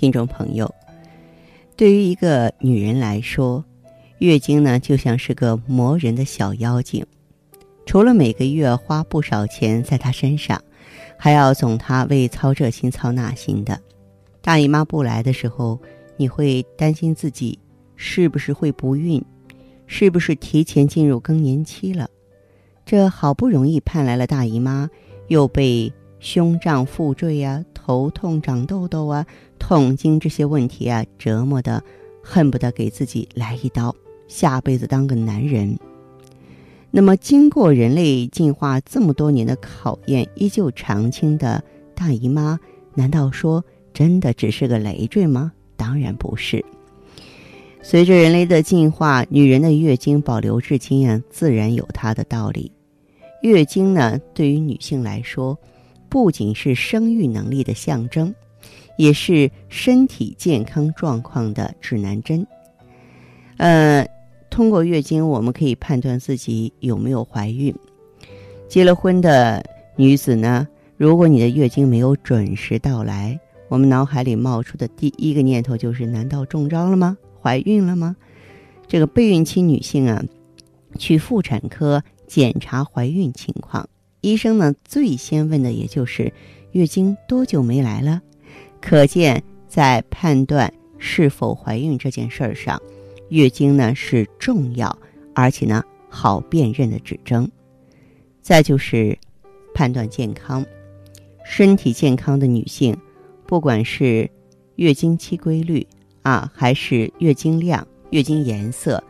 听众朋友，对于一个女人来说，月经呢就像是个磨人的小妖精，除了每个月花不少钱在她身上，还要总她为操这心操那心的。大姨妈不来的时候，你会担心自己是不是会不孕，是不是提前进入更年期了？这好不容易盼来了大姨妈，又被胸胀腹坠呀。头痛、长痘痘啊，痛经这些问题啊，折磨的恨不得给自己来一刀，下辈子当个男人。那么，经过人类进化这么多年的考验，依旧常青的大姨妈，难道说真的只是个累赘吗？当然不是。随着人类的进化，女人的月经保留至今啊，自然有它的道理。月经呢，对于女性来说，不仅是生育能力的象征，也是身体健康状况的指南针。呃，通过月经，我们可以判断自己有没有怀孕。结了婚的女子呢，如果你的月经没有准时到来，我们脑海里冒出的第一个念头就是：难道中招了吗？怀孕了吗？这个备孕期女性啊，去妇产科检查怀孕情况。医生呢，最先问的也就是月经多久没来了，可见在判断是否怀孕这件事儿上，月经呢是重要而且呢好辨认的指征。再就是判断健康，身体健康的女性，不管是月经期规律啊，还是月经量、月经颜色，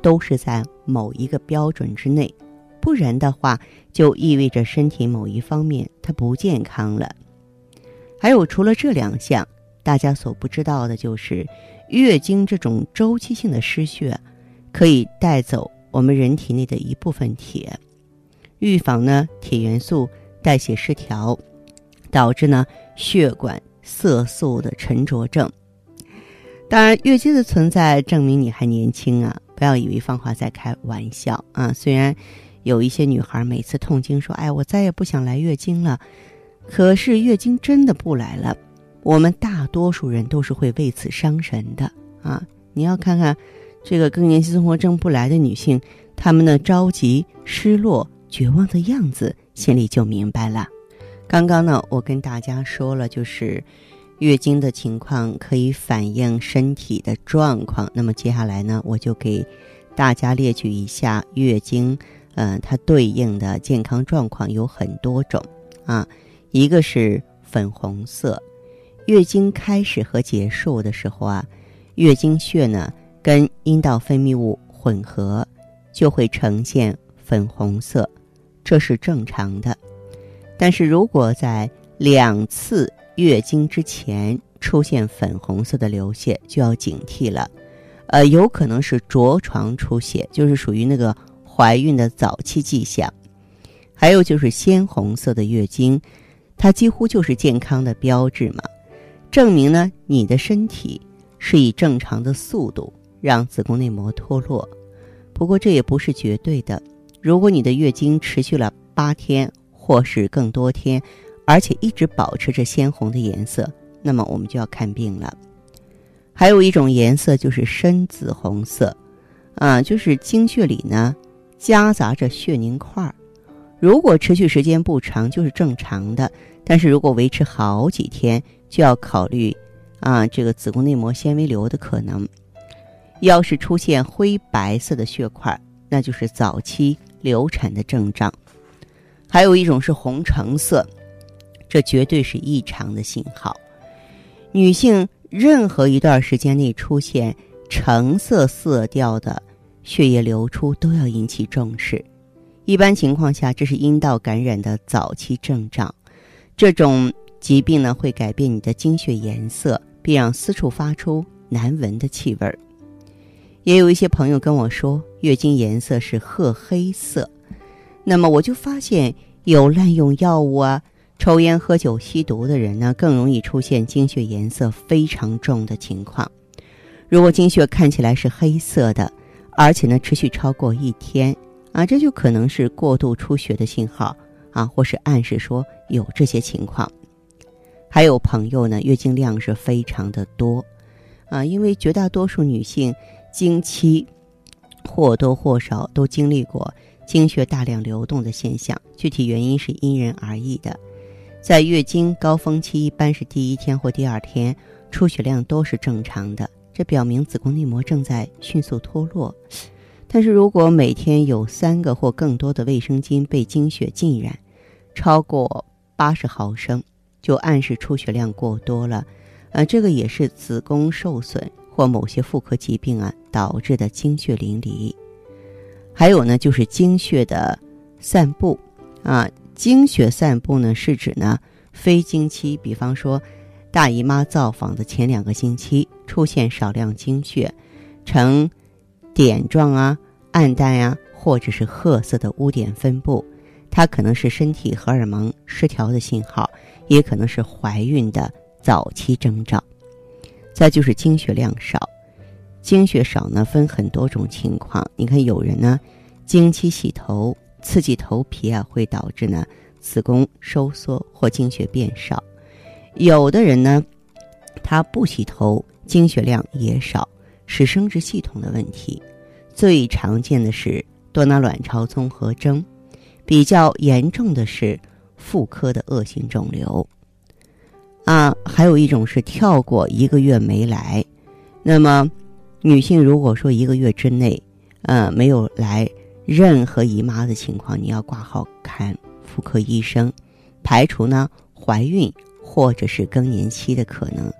都是在某一个标准之内。不然的话，就意味着身体某一方面它不健康了。还有，除了这两项，大家所不知道的就是，月经这种周期性的失血，可以带走我们人体内的一部分铁，预防呢铁元素代谢失调，导致呢血管色素的沉着症。当然，月经的存在证明你还年轻啊！不要以为芳华在开玩笑啊，虽然。有一些女孩每次痛经说：“哎，我再也不想来月经了。”可是月经真的不来了，我们大多数人都是会为此伤神的啊！你要看看这个更年期综合征不来的女性，她们的着急、失落、绝望的样子，心里就明白了。刚刚呢，我跟大家说了，就是月经的情况可以反映身体的状况。那么接下来呢，我就给大家列举一下月经。嗯，它对应的健康状况有很多种啊，一个是粉红色，月经开始和结束的时候啊，月经血呢跟阴道分泌物混合，就会呈现粉红色，这是正常的。但是如果在两次月经之前出现粉红色的流血，就要警惕了，呃，有可能是着床出血，就是属于那个。怀孕的早期迹象，还有就是鲜红色的月经，它几乎就是健康的标志嘛，证明呢你的身体是以正常的速度让子宫内膜脱落。不过这也不是绝对的，如果你的月经持续了八天或是更多天，而且一直保持着鲜红的颜色，那么我们就要看病了。还有一种颜色就是深紫红色，啊，就是经血里呢。夹杂着血凝块儿，如果持续时间不长，就是正常的；但是如果维持好几天，就要考虑啊，这个子宫内膜纤维瘤的可能。要是出现灰白色的血块，那就是早期流产的症状。还有一种是红橙色，这绝对是异常的信号。女性任何一段时间内出现橙色色调的。血液流出都要引起重视，一般情况下，这是阴道感染的早期症状。这种疾病呢，会改变你的经血颜色，并让私处发出难闻的气味儿。也有一些朋友跟我说，月经颜色是褐黑色。那么我就发现，有滥用药物啊、抽烟、喝酒、吸毒的人呢，更容易出现经血颜色非常重的情况。如果经血看起来是黑色的，而且呢持续超过一天啊，这就可能是过度出血的信号啊，或是暗示说有这些情况。还有朋友呢，月经量是非常的多啊，因为绝大多数女性。经期或多或少都经历过经血大量流动的现象，具体原因是因人而异的。在月经高峰期，一般是第一天或第二天出血量都是正常的，这表明子宫内膜正在迅速脱落。但是如果每天有三个或更多的卫生巾被经血浸染，超过八十毫升，就暗示出血量过多了。呃，这个也是子宫受损。或某些妇科疾病啊导致的经血淋漓，还有呢就是经血的散布啊，经血散布呢是指呢非经期，比方说大姨妈造访的前两个星期出现少量经血，呈点状啊、暗淡呀，或者是褐色的污点分布，它可能是身体荷尔蒙失调的信号，也可能是怀孕的早期征兆。再就是经血量少，经血少呢分很多种情况。你看有人呢，经期洗头刺激头皮啊，会导致呢子宫收缩或经血变少；有的人呢，他不洗头，经血量也少，是生殖系统的问题。最常见的是多囊卵巢综合征，比较严重的是妇科的恶性肿瘤。啊，还有一种是跳过一个月没来，那么女性如果说一个月之内，呃，没有来任何姨妈的情况，你要挂号看妇科医生，排除呢怀孕或者是更年期的可能，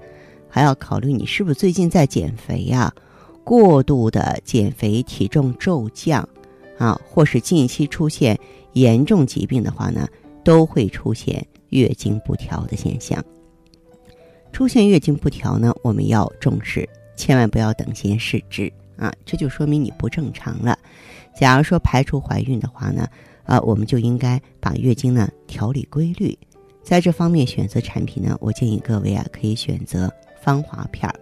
还要考虑你是不是最近在减肥呀，过度的减肥体重骤降，啊，或是近期出现严重疾病的话呢，都会出现月经不调的现象。出现月经不调呢，我们要重视，千万不要等闲视之啊！这就说明你不正常了。假如说排除怀孕的话呢，啊，我们就应该把月经呢调理规律。在这方面选择产品呢，我建议各位啊可以选择芳华片儿。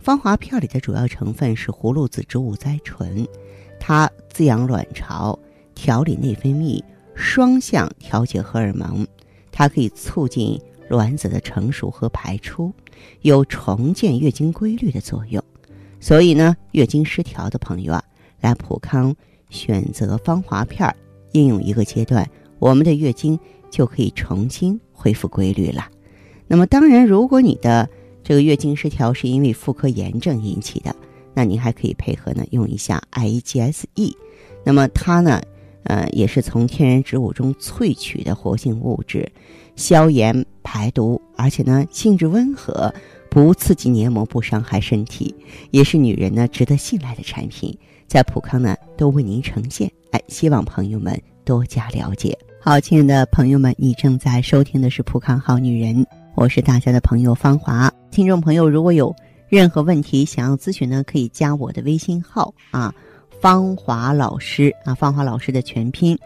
芳华片里的主要成分是葫芦籽植物甾醇，它滋养卵巢，调理内分泌，双向调节荷尔蒙，它可以促进。卵子的成熟和排出有重建月经规律的作用，所以呢，月经失调的朋友啊，来普康选择芳华片儿，应用一个阶段，我们的月经就可以重新恢复规律了。那么，当然，如果你的这个月经失调是因为妇科炎症引起的，那您还可以配合呢用一下 IGSE，那么它呢，呃，也是从天然植物中萃取的活性物质。消炎排毒，而且呢性质温和，不刺激黏膜，不伤害身体，也是女人呢值得信赖的产品，在普康呢都为您呈现。哎，希望朋友们多加了解。好，亲爱的朋友们，你正在收听的是普康好女人，我是大家的朋友芳华。听众朋友，如果有任何问题想要咨询呢，可以加我的微信号啊，芳华老师啊，芳华老师的全拼。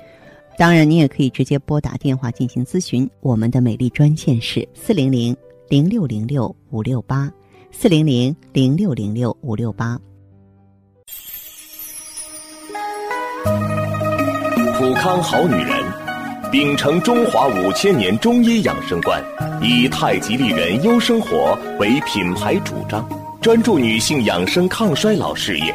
当然，你也可以直接拨打电话进行咨询。我们的美丽专线是四零零零六零六五六八，四零零零六零六五六八。普康好女人，秉承中华五千年中医养生观，以太极丽人优生活为品牌主张，专注女性养生抗衰老事业，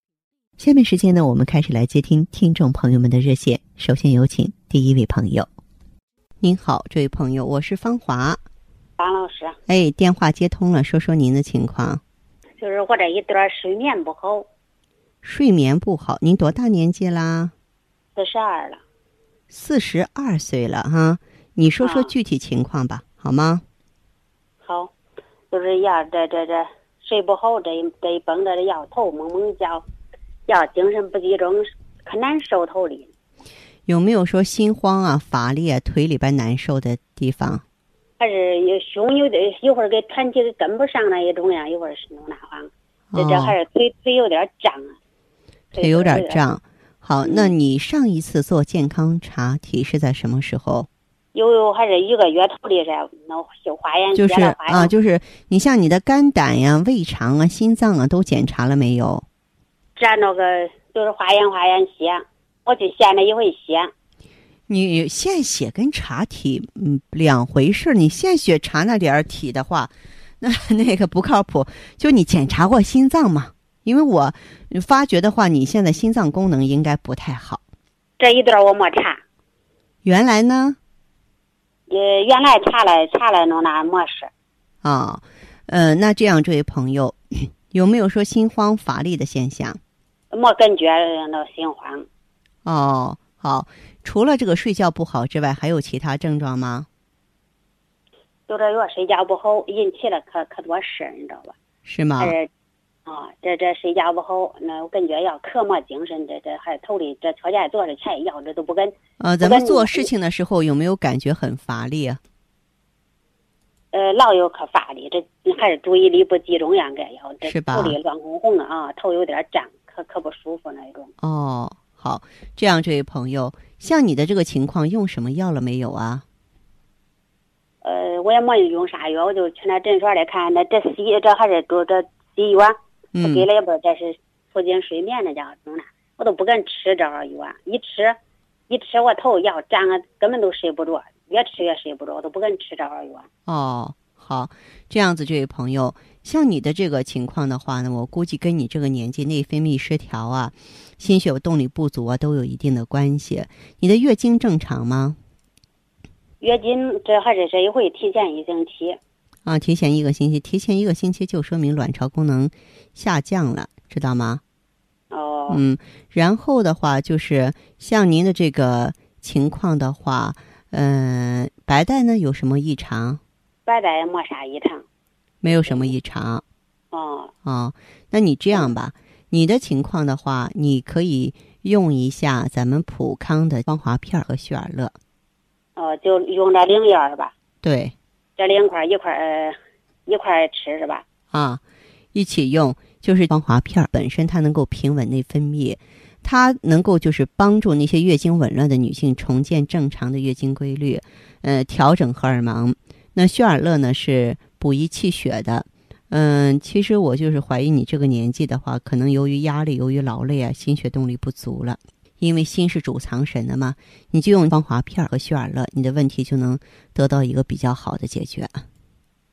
下面时间呢，我们开始来接听听众朋友们的热线。首先有请第一位朋友。您好，这位朋友，我是芳华。方老师，哎，电话接通了，说说您的情况。就是我这一段睡眠不好，睡眠不好，您多大年纪啦？四十二了。四十二岁了哈，你说说具体情况吧，好吗？好，就是要这这这睡不好，这一这一绷着这摇头，猛猛叫，要精神不集中，可难受头里。有没有说心慌啊、乏力啊、腿里边难受的地方？还是有胸有点一会儿给喘气跟不上那一种呀，一会儿是弄那慌，这这还是腿腿有点胀啊。腿有点胀。好，那你上一次做健康查体是在什么时候？有有，还是一个月头的噻，那就化验就是啊，就是你像你的肝胆呀、胃肠啊、心脏啊都检查了没有？这那个就是化验化验血，我去献了一回血。你献血跟查体嗯两回事你献血查那点儿体的话，那那个不靠谱。就你检查过心脏吗？因为我发觉的话，你现在心脏功能应该不太好。这一段我没查。原来呢？呃，原来查了查了，弄那没事。啊，呃，那这样，这位朋友有没有说心慌乏力的现象？没感觉那心慌。哦，好。除了这个睡觉不好之外，还有其他症状吗？就这月睡觉不好引起了可可多事儿，你知道吧？是吗？啊，这这睡觉不好，那我感觉要可没精神，这这还头里这条件多少钱要这都不跟。呃，咱们做事情的时候有没有感觉很乏力啊？呃，老有可乏力，这还是注意力不集中，应该要这头里乱哄哄的啊，头有点胀，可可不舒服那一种。哦，好，这样这位朋友，像你的这个情况，用什么药了没有啊？呃，我也没用啥药，我就去那诊所里看，那这西这还是都这西药。他给了也不知道，这是促进睡眠的，叫弄的，我都不敢吃这个药，一吃，一吃我头要胀啊，根本都睡不着，越吃越睡不着，我都不敢吃这个药。哦，好，这样子，这位朋友，像你的这个情况的话呢，我估计跟你这个年纪内分泌失调啊，心血动力不足啊，都有一定的关系。你的月经正常吗？月经这还是这一回提前一星期。啊，提前一个星期，提前一个星期就说明卵巢功能下降了，知道吗？哦。嗯，然后的话就是像您的这个情况的话，嗯，白带呢有什么异常？白带也没啥异常。没有什么异常。哦。哦，那你这样吧，你的情况的话，你可以用一下咱们普康的光华片和血尔乐。哦，就用这两样是吧？对。这两块一块一块吃是吧？啊，一起用就是光华片本身它能够平稳内分泌，它能够就是帮助那些月经紊乱的女性重建正常的月经规律，呃，调整荷尔蒙。那血尔乐呢是补益气血的，嗯，其实我就是怀疑你这个年纪的话，可能由于压力、由于劳累啊，心血动力不足了。因为心是主藏神的嘛，你就用芳华片和血尔乐，你的问题就能得到一个比较好的解决。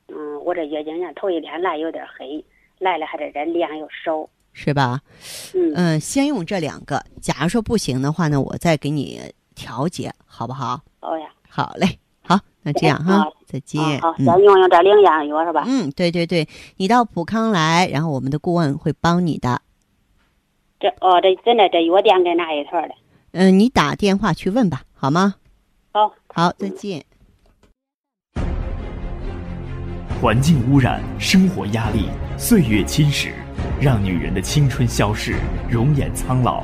嗯，我这月经呢，头一天来有点黑，来了还是这量又少，是吧？嗯嗯，先用这两个，假如说不行的话呢，我再给你调节，好不好？好呀，好嘞，好，那这样哈，再见。好，先用用这两样药是吧？嗯，对对对，你到普康来，然后我们的顾问会帮你的。这哦，这真的这药店在哪一头的？嗯，你打电话去问吧，好吗？好，好，再见。环境污染、生活压力、岁月侵蚀，让女人的青春消逝，容颜苍老。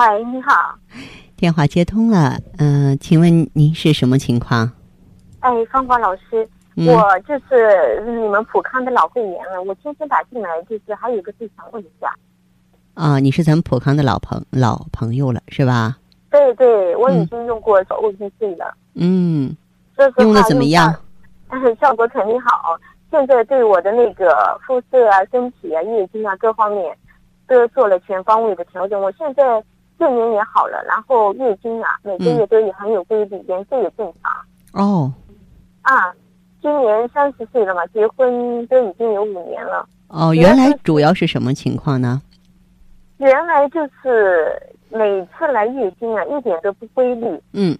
喂，你好。电话接通了，嗯，请问您是什么情况？哎，芳华老师，我就是你们普康的老会员了。我今天打进来，就是还有一个事想问一下。啊，你是咱们普康的老朋老朋友了，是吧？对对，我已经用过手 O P C 了。嗯，用的怎么样？但是 效果肯定好。现在对我的那个肤色啊、身体啊、月经啊各方面，都做了全方位的调整。我现在。睡眠也好了，然后月经啊，每个月都也很有规律，颜色也正常。哦，啊，今年三十岁了嘛，结婚都已经有五年了。哦，原来主要是什么情况呢？原来就是每次来月经啊，一点都不规律。嗯。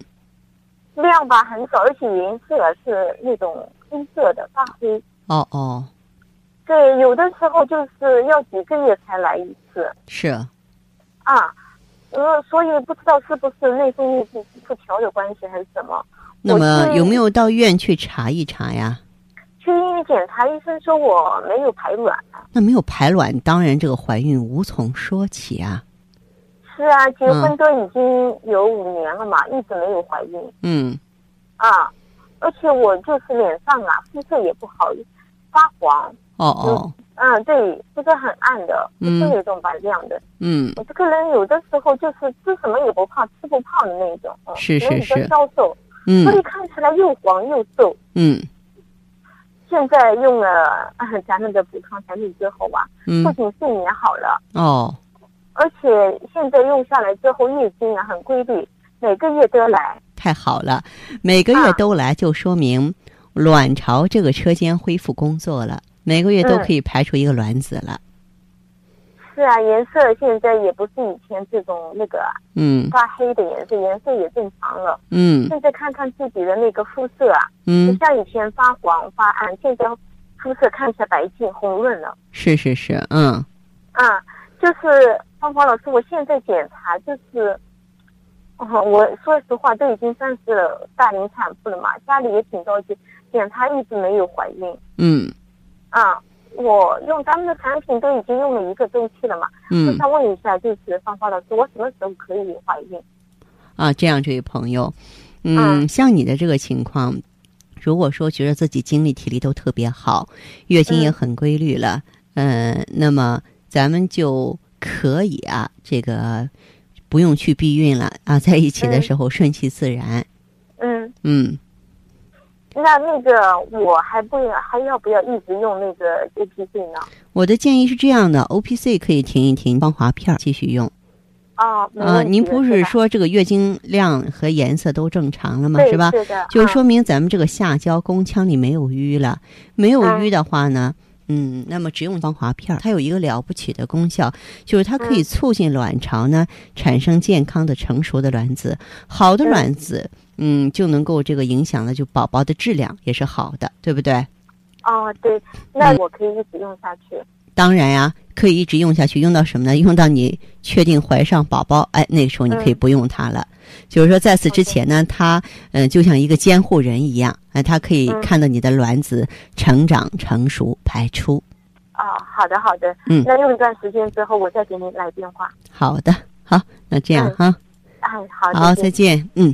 量吧很少，而且颜色是那种黑色的，发黑。哦哦。对，有的时候就是要几个月才来一次。是。啊。呃，所以不知道是不是内分泌不不调有关系还是什么？那么有没有到医院去查一查呀？去医院检查，医生说我没有排卵。那没有排卵，当然这个怀孕无从说起啊。是啊，结婚都已经有五年了嘛，一直没有怀孕。嗯。啊，而且我就是脸上啊，肤色也不好，发黄。哦哦。嗯，对，不是很暗的，不是那种白亮的。嗯，我这个人有的时候就是吃什么也不胖，吃不胖的那种。是是是。消瘦，嗯，所以看起来又黄又瘦。嗯。现在用了咱们的补康产品之后啊，嗯不仅睡眠好了，哦，而且现在用下来之后月经啊很规律，每个月都来。太好了，每个月都来就说明卵巢这个车间恢复工作了。每个月都可以排出一个卵子了。是啊，颜色现在也不是以前这种那个嗯发黑的颜色，颜色也正常了。嗯。现在看看自己的那个肤色啊，嗯，不像以前发黄发暗，现在肤色看起来白净红润了。是是是，嗯。啊，就是芳芳老师，我现在检查就是，哦，我说实话都已经算是大龄产妇了嘛，家里也挺着急，检查一直没有怀孕。嗯。啊，我用他们的产品都已经用了一个周期了嘛。嗯。我想问一下，就是芳芳老师，我什么时候可以怀孕？啊，这样，这位朋友，嗯，像你的这个情况，如果说觉得自己精力体力都特别好，月经也很规律了，嗯，那么咱们就可以啊，这个不用去避孕了啊，在一起的时候顺其自然。嗯。嗯。那那个我还不还要不要一直用那个 O P C 呢？我的建议是这样的，O P C 可以停一停，光滑片继续用。哦，呃，您不是说这个月经量和颜色都正常了吗？是吧？是的。就说明咱们这个下焦宫腔里没有淤了，没有淤的话呢，嗯，那么只用防滑片，它有一个了不起的功效，就是它可以促进卵巢呢产生健康的成熟的卵子，好的卵子。嗯，就能够这个影响了，就宝宝的质量也是好的，对不对？哦，对，那我可以一直用下去。当然呀，可以一直用下去，用到什么呢？用到你确定怀上宝宝，哎，那个时候你可以不用它了。就是说，在此之前呢，它嗯，就像一个监护人一样，哎，它可以看到你的卵子成长、成熟、排出。哦，好的，好的。嗯，那用一段时间之后，我再给你来电话。好的，好，那这样哈。哎，好，好，再见。嗯。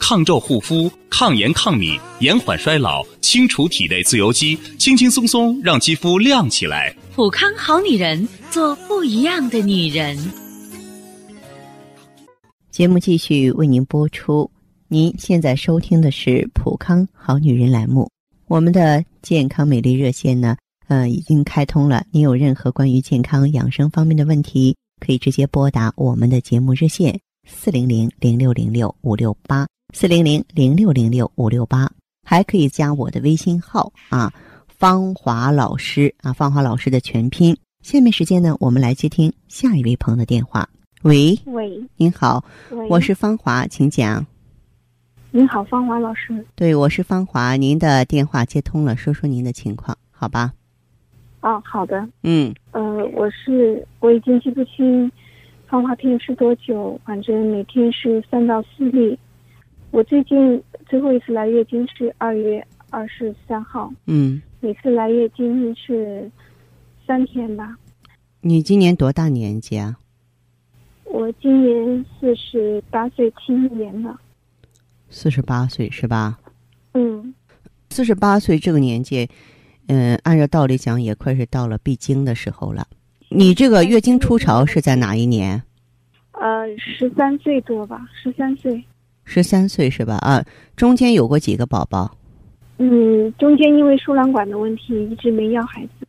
抗皱护肤，抗炎抗敏，延缓衰老，清除体内自由基，轻轻松松让肌肤亮起来。普康好女人，做不一样的女人。节目继续为您播出。您现在收听的是《普康好女人》栏目，我们的健康美丽热线呢，呃，已经开通了。您有任何关于健康养生方面的问题，可以直接拨打我们的节目热线四零零零六零六五六八四零零零六零六五六八，还可以加我的微信号啊，芳华老师啊，芳华老师的全拼。下面时间呢，我们来接听下一位朋友的电话。喂，喂，您好，我是芳华，请讲。您好，芳华老师。对，我是芳华，您的电话接通了，说说您的情况，好吧？哦，好的。嗯，呃，我是我已经记不清芳华片是多久，反正每天是三到四粒。我最近最后一次来月经是二月二十三号，嗯，每次来月经是三天吧。你今年多大年纪啊？我今年四十八岁，七一年了。四十八岁是吧？嗯，四十八岁这个年纪，嗯，按照道理讲也快是到了闭经的时候了。你这个月经初潮是在哪一年？呃，十三岁多吧，十三岁。十三岁是吧？啊，中间有过几个宝宝？嗯，中间因为输卵管的问题，一直没要孩子。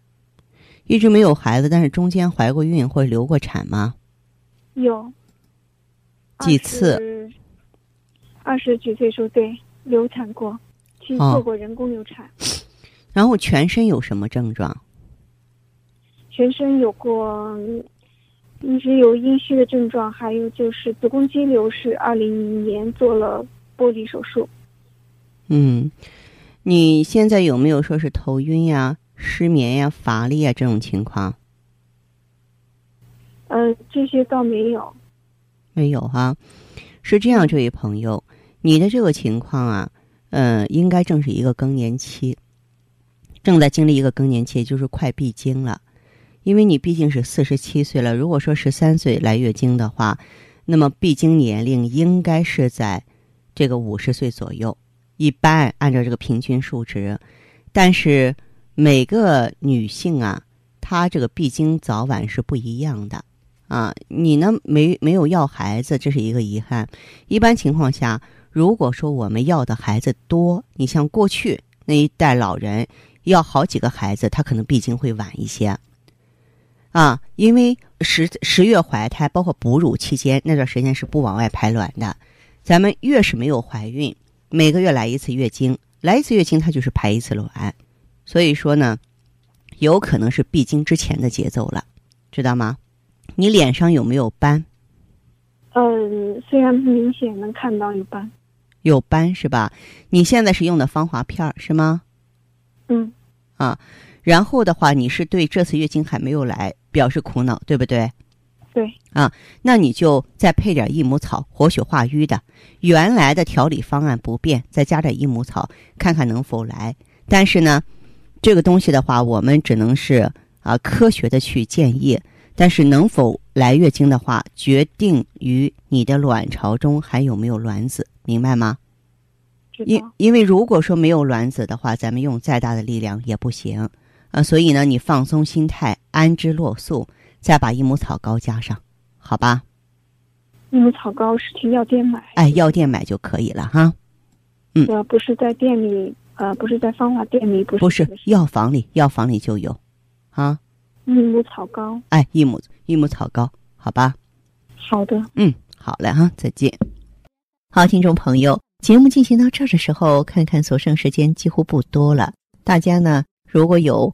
一直没有孩子，但是中间怀过孕或者流过产吗？有。几次？二十几岁时候对流产过，去做过人工流产。然后全身有什么症状？全身有过，一直有阴虚的症状，还有就是子宫肌瘤是二零年做了剥离手术。嗯，你现在有没有说是头晕呀、失眠呀、乏力啊这种情况？呃，这些倒没有。没有哈，是这样，这位朋友。你的这个情况啊，呃，应该正是一个更年期，正在经历一个更年期，就是快闭经了。因为你毕竟是四十七岁了，如果说十三岁来月经的话，那么闭经年龄应该是在这个五十岁左右。一般按照这个平均数值，但是每个女性啊，她这个闭经早晚是不一样的啊。你呢，没没有要孩子，这是一个遗憾。一般情况下。如果说我们要的孩子多，你像过去那一代老人要好几个孩子，他可能闭经会晚一些，啊，因为十十月怀胎，包括哺乳期间那段时间是不往外排卵的。咱们越是没有怀孕，每个月来一次月经，来一次月经它就是排一次卵，所以说呢，有可能是闭经之前的节奏了，知道吗？你脸上有没有斑？嗯，虽然不明显，能看到有斑。有斑是吧？你现在是用的芳华片是吗？嗯。啊，然后的话，你是对这次月经还没有来表示苦恼，对不对？对。啊，那你就再配点益母草，活血化瘀的。原来的调理方案不变，再加点益母草，看看能否来。但是呢，这个东西的话，我们只能是啊科学的去建议。但是能否来月经的话，决定于你的卵巢中还有没有卵子。明白吗？因因为如果说没有卵子的话，咱们用再大的力量也不行啊。所以呢，你放松心态，安之若素，再把益母草膏加上，好吧？益母草膏是去药店买？哎，药店买就可以了哈。嗯，不是在店里，呃，不是在芳华店里，不是，不是药房里，药房里就有啊。益母草膏，哎，益母益母草膏，好吧？好的，嗯，好嘞哈，再见。好，听众朋友，节目进行到这儿的时候，看看所剩时间几乎不多了。大家呢，如果有